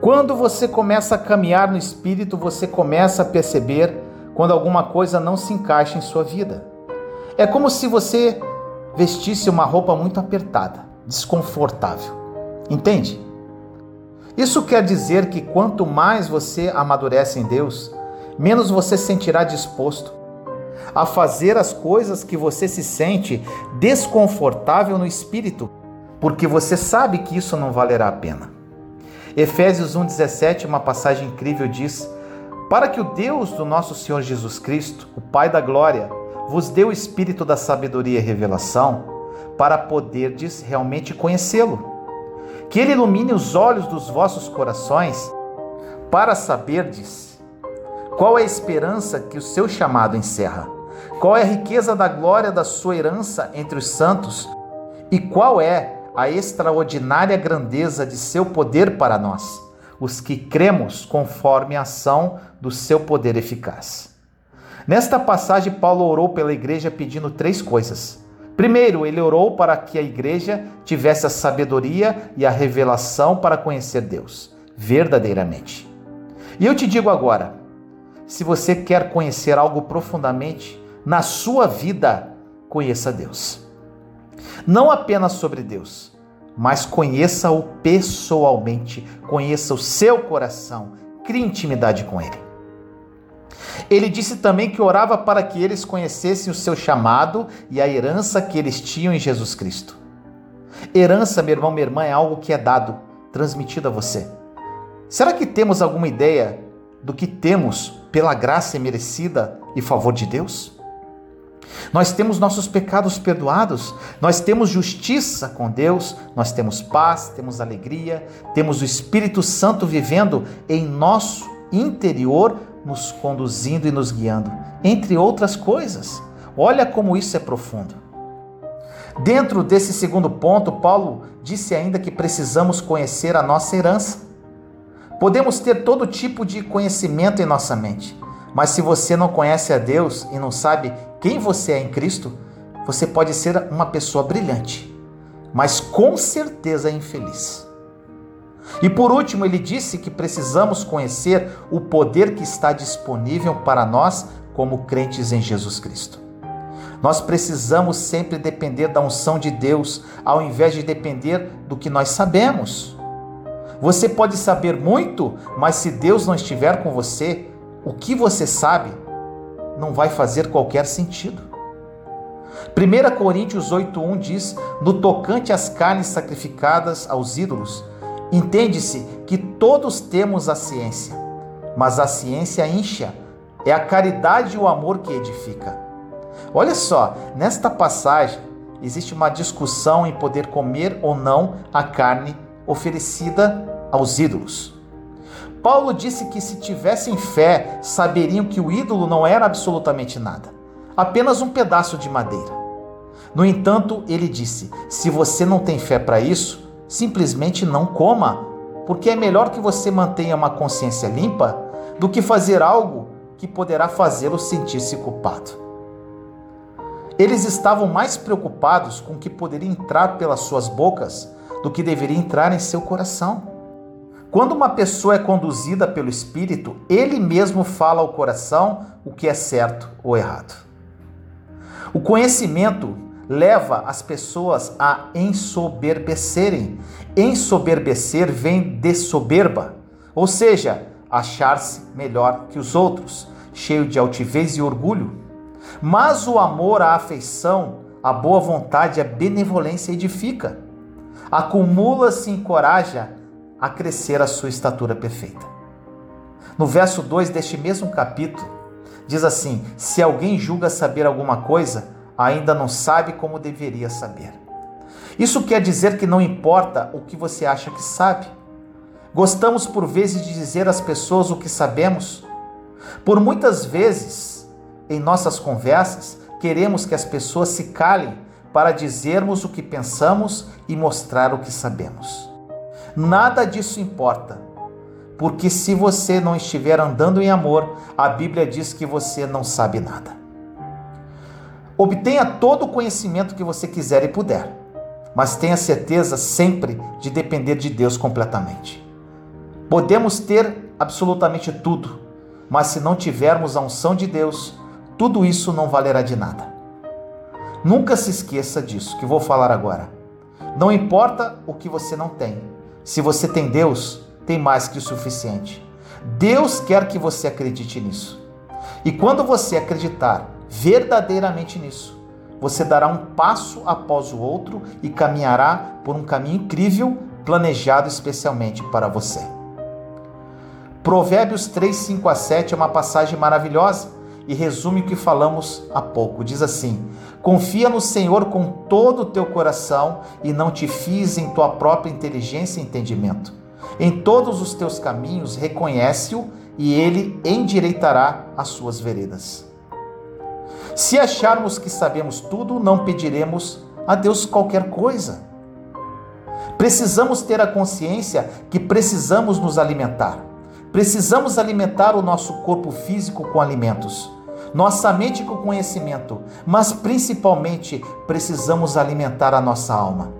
Quando você começa a caminhar no Espírito, você começa a perceber quando alguma coisa não se encaixa em sua vida. É como se você vestisse uma roupa muito apertada, desconfortável. Entende? Isso quer dizer que quanto mais você amadurece em Deus, menos você sentirá disposto a fazer as coisas que você se sente desconfortável no espírito, porque você sabe que isso não valerá a pena. Efésios 1,17, uma passagem incrível, diz: Para que o Deus do nosso Senhor Jesus Cristo, o Pai da Glória, vos deu o espírito da sabedoria e revelação para poderdes realmente conhecê-lo. Que ele ilumine os olhos dos vossos corações para saberdes qual é a esperança que o seu chamado encerra, qual é a riqueza da glória da sua herança entre os santos e qual é a extraordinária grandeza de seu poder para nós, os que cremos conforme a ação do seu poder eficaz. Nesta passagem, Paulo orou pela igreja pedindo três coisas. Primeiro, ele orou para que a igreja tivesse a sabedoria e a revelação para conhecer Deus verdadeiramente. E eu te digo agora: se você quer conhecer algo profundamente na sua vida, conheça Deus. Não apenas sobre Deus, mas conheça-o pessoalmente, conheça o seu coração, crie intimidade com ele. Ele disse também que orava para que eles conhecessem o seu chamado e a herança que eles tinham em Jesus Cristo. Herança, meu irmão, minha irmã, é algo que é dado, transmitido a você. Será que temos alguma ideia do que temos pela graça merecida e favor de Deus? Nós temos nossos pecados perdoados, nós temos justiça com Deus, nós temos paz, temos alegria, temos o Espírito Santo vivendo em nosso interior, nos conduzindo e nos guiando, entre outras coisas. Olha como isso é profundo. Dentro desse segundo ponto, Paulo disse ainda que precisamos conhecer a nossa herança. Podemos ter todo tipo de conhecimento em nossa mente, mas se você não conhece a Deus e não sabe quem você é em Cristo, você pode ser uma pessoa brilhante, mas com certeza infeliz. E por último, ele disse que precisamos conhecer o poder que está disponível para nós como crentes em Jesus Cristo. Nós precisamos sempre depender da unção de Deus, ao invés de depender do que nós sabemos. Você pode saber muito, mas se Deus não estiver com você, o que você sabe não vai fazer qualquer sentido. 1 Coríntios 8,1 diz: No tocante às carnes sacrificadas aos ídolos, entende-se que todos temos a ciência, mas a ciência incha, é a caridade e o amor que edifica. Olha só, nesta passagem existe uma discussão em poder comer ou não a carne oferecida aos ídolos. Paulo disse que se tivessem fé, saberiam que o ídolo não era absolutamente nada, apenas um pedaço de madeira. No entanto, ele disse: se você não tem fé para isso, simplesmente não coma, porque é melhor que você mantenha uma consciência limpa do que fazer algo que poderá fazê-lo sentir-se culpado. Eles estavam mais preocupados com o que poderia entrar pelas suas bocas do que deveria entrar em seu coração. Quando uma pessoa é conduzida pelo Espírito, ele mesmo fala ao coração o que é certo ou errado. O conhecimento leva as pessoas a ensoberbecerem. Ensoberbecer vem de soberba, ou seja, achar-se melhor que os outros, cheio de altivez e orgulho. Mas o amor, a afeição, a boa vontade, a benevolência edifica. Acumula-se e encoraja a crescer a sua estatura perfeita. No verso 2 deste mesmo capítulo, diz assim: Se alguém julga saber alguma coisa, ainda não sabe como deveria saber. Isso quer dizer que não importa o que você acha que sabe. Gostamos por vezes de dizer às pessoas o que sabemos. Por muitas vezes, em nossas conversas, queremos que as pessoas se calem para dizermos o que pensamos e mostrar o que sabemos. Nada disso importa. Porque se você não estiver andando em amor, a Bíblia diz que você não sabe nada. Obtenha todo o conhecimento que você quiser e puder, mas tenha certeza sempre de depender de Deus completamente. Podemos ter absolutamente tudo, mas se não tivermos a unção de Deus, tudo isso não valerá de nada. Nunca se esqueça disso que vou falar agora. Não importa o que você não tem, se você tem Deus, tem mais que o suficiente. Deus quer que você acredite nisso. E quando você acreditar verdadeiramente nisso, você dará um passo após o outro e caminhará por um caminho incrível, planejado especialmente para você. Provérbios 3, 5 a 7 é uma passagem maravilhosa e resume o que falamos há pouco. Diz assim: Confia no Senhor com todo o teu coração e não te fies em tua própria inteligência e entendimento. Em todos os teus caminhos reconhece-o e ele endireitará as suas veredas. Se acharmos que sabemos tudo, não pediremos a Deus qualquer coisa. Precisamos ter a consciência que precisamos nos alimentar. Precisamos alimentar o nosso corpo físico com alimentos nossa mente com conhecimento, mas principalmente precisamos alimentar a nossa alma.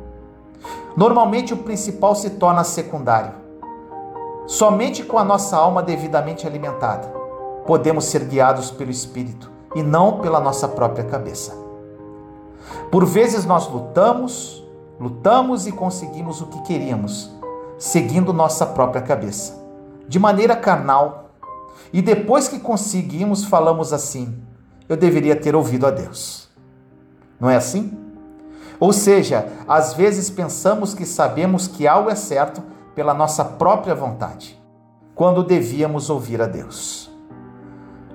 Normalmente o principal se torna secundário. Somente com a nossa alma devidamente alimentada podemos ser guiados pelo Espírito e não pela nossa própria cabeça. Por vezes nós lutamos lutamos e conseguimos o que queríamos, seguindo nossa própria cabeça, de maneira carnal. E depois que conseguimos, falamos assim: eu deveria ter ouvido a Deus. Não é assim? Ou seja, às vezes pensamos que sabemos que algo é certo pela nossa própria vontade, quando devíamos ouvir a Deus.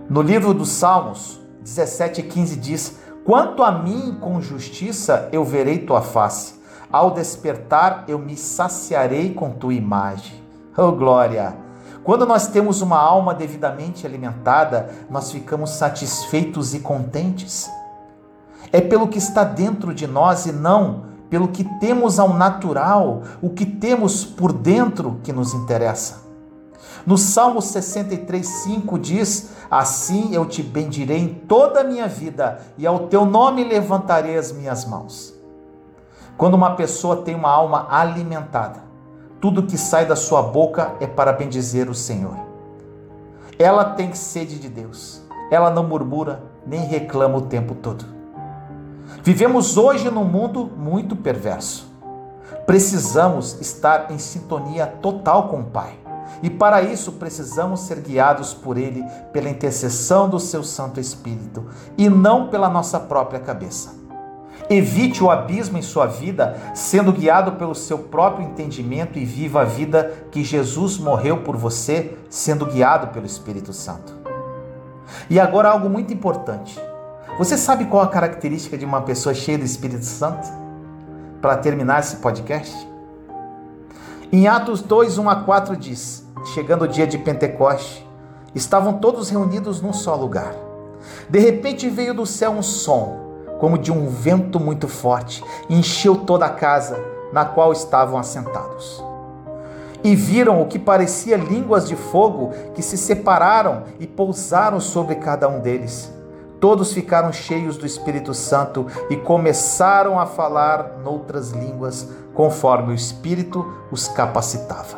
No livro dos Salmos 17,15 diz: Quanto a mim, com justiça eu verei tua face, ao despertar eu me saciarei com tua imagem. Oh glória! Quando nós temos uma alma devidamente alimentada, nós ficamos satisfeitos e contentes. É pelo que está dentro de nós e não pelo que temos ao natural, o que temos por dentro que nos interessa. No Salmo 63, 5 diz: Assim eu te bendirei em toda a minha vida, e ao teu nome levantarei as minhas mãos. Quando uma pessoa tem uma alma alimentada, tudo que sai da sua boca é para bendizer o Senhor. Ela tem sede de Deus, ela não murmura nem reclama o tempo todo. Vivemos hoje num mundo muito perverso. Precisamos estar em sintonia total com o Pai. E para isso precisamos ser guiados por Ele pela intercessão do seu Santo Espírito e não pela nossa própria cabeça. Evite o abismo em sua vida, sendo guiado pelo seu próprio entendimento e viva a vida que Jesus morreu por você, sendo guiado pelo Espírito Santo. E agora algo muito importante. Você sabe qual a característica de uma pessoa cheia do Espírito Santo? Para terminar esse podcast? Em Atos 2, 1 a 4 diz: Chegando o dia de Pentecoste, estavam todos reunidos num só lugar. De repente veio do céu um som como de um vento muito forte, encheu toda a casa na qual estavam assentados. E viram o que parecia línguas de fogo que se separaram e pousaram sobre cada um deles. Todos ficaram cheios do Espírito Santo e começaram a falar noutras línguas, conforme o Espírito os capacitava.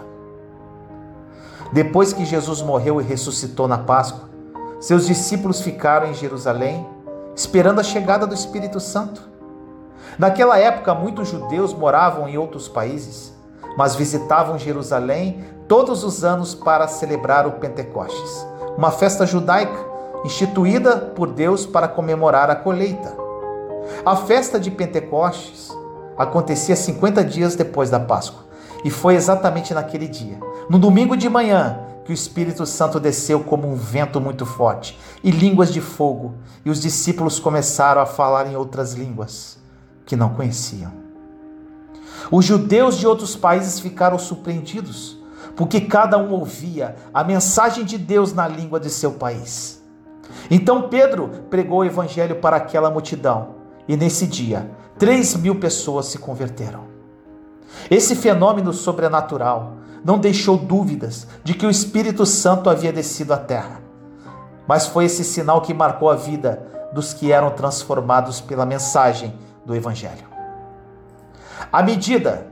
Depois que Jesus morreu e ressuscitou na Páscoa, seus discípulos ficaram em Jerusalém esperando a chegada do Espírito Santo. Naquela época, muitos judeus moravam em outros países, mas visitavam Jerusalém todos os anos para celebrar o Pentecostes, uma festa judaica instituída por Deus para comemorar a colheita. A festa de Pentecostes acontecia 50 dias depois da Páscoa, e foi exatamente naquele dia, no domingo de manhã, que o Espírito Santo desceu como um vento muito forte e línguas de fogo, e os discípulos começaram a falar em outras línguas que não conheciam. Os judeus de outros países ficaram surpreendidos, porque cada um ouvia a mensagem de Deus na língua de seu país. Então Pedro pregou o evangelho para aquela multidão, e nesse dia, três mil pessoas se converteram. Esse fenômeno sobrenatural não deixou dúvidas de que o Espírito Santo havia descido à terra. Mas foi esse sinal que marcou a vida dos que eram transformados pela mensagem do Evangelho. À medida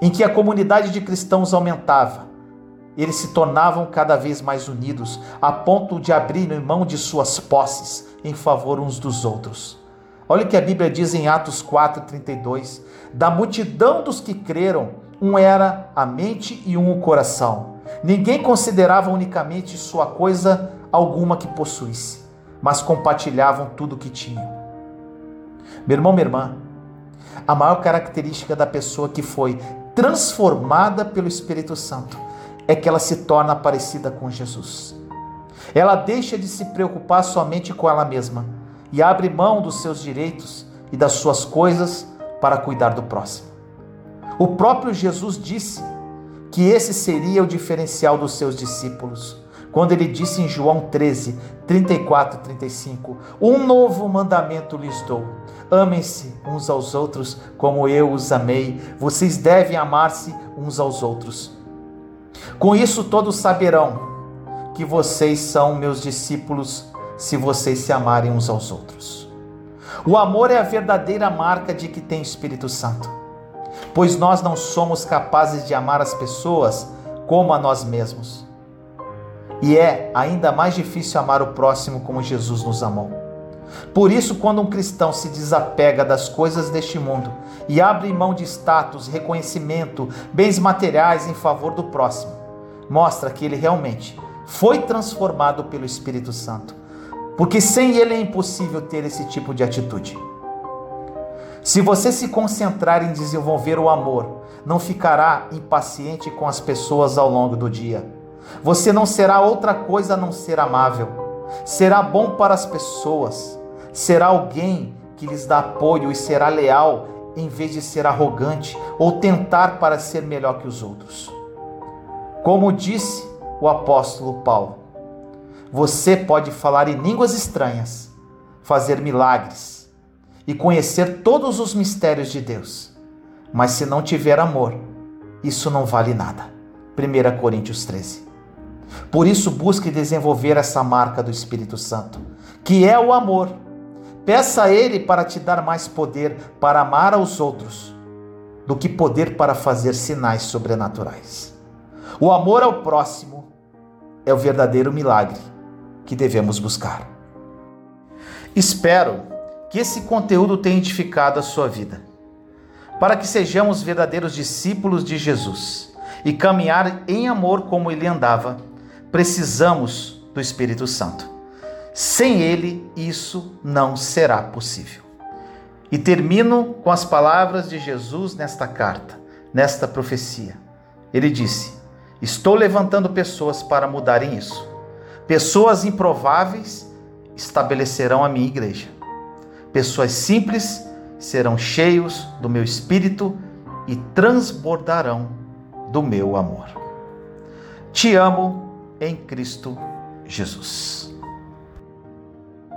em que a comunidade de cristãos aumentava, eles se tornavam cada vez mais unidos, a ponto de abrirem mão de suas posses em favor uns dos outros. Olha o que a Bíblia diz em Atos 4:32, da multidão dos que creram, um era a mente e um o coração. Ninguém considerava unicamente sua coisa alguma que possuísse, mas compartilhavam tudo o que tinham. Meu irmão, minha irmã, a maior característica da pessoa que foi transformada pelo Espírito Santo é que ela se torna parecida com Jesus. Ela deixa de se preocupar somente com ela mesma e abre mão dos seus direitos e das suas coisas para cuidar do próximo. O próprio Jesus disse que esse seria o diferencial dos seus discípulos. Quando ele disse em João 13, 34 e 35: Um novo mandamento lhes dou. Amem-se uns aos outros como eu os amei. Vocês devem amar-se uns aos outros. Com isso todos saberão que vocês são meus discípulos se vocês se amarem uns aos outros. O amor é a verdadeira marca de que tem Espírito Santo pois nós não somos capazes de amar as pessoas como a nós mesmos. E é ainda mais difícil amar o próximo como Jesus nos amou. Por isso, quando um cristão se desapega das coisas deste mundo e abre mão de status, reconhecimento, bens materiais em favor do próximo, mostra que ele realmente foi transformado pelo Espírito Santo. Porque sem ele é impossível ter esse tipo de atitude. Se você se concentrar em desenvolver o amor, não ficará impaciente com as pessoas ao longo do dia. Você não será outra coisa a não ser amável. Será bom para as pessoas. Será alguém que lhes dá apoio e será leal em vez de ser arrogante ou tentar para ser melhor que os outros. Como disse o apóstolo Paulo, você pode falar em línguas estranhas, fazer milagres e conhecer todos os mistérios de Deus, mas se não tiver amor, isso não vale nada. 1 Coríntios 13. Por isso, busque desenvolver essa marca do Espírito Santo, que é o amor. Peça a Ele para te dar mais poder para amar aos outros do que poder para fazer sinais sobrenaturais. O amor ao próximo é o verdadeiro milagre que devemos buscar. Espero que esse conteúdo tenha edificado a sua vida, para que sejamos verdadeiros discípulos de Jesus e caminhar em amor como ele andava, precisamos do Espírito Santo. Sem ele, isso não será possível. E termino com as palavras de Jesus nesta carta, nesta profecia. Ele disse: Estou levantando pessoas para mudarem isso. Pessoas improváveis estabelecerão a minha igreja. Pessoas simples serão cheios do meu espírito e transbordarão do meu amor. Te amo em Cristo Jesus.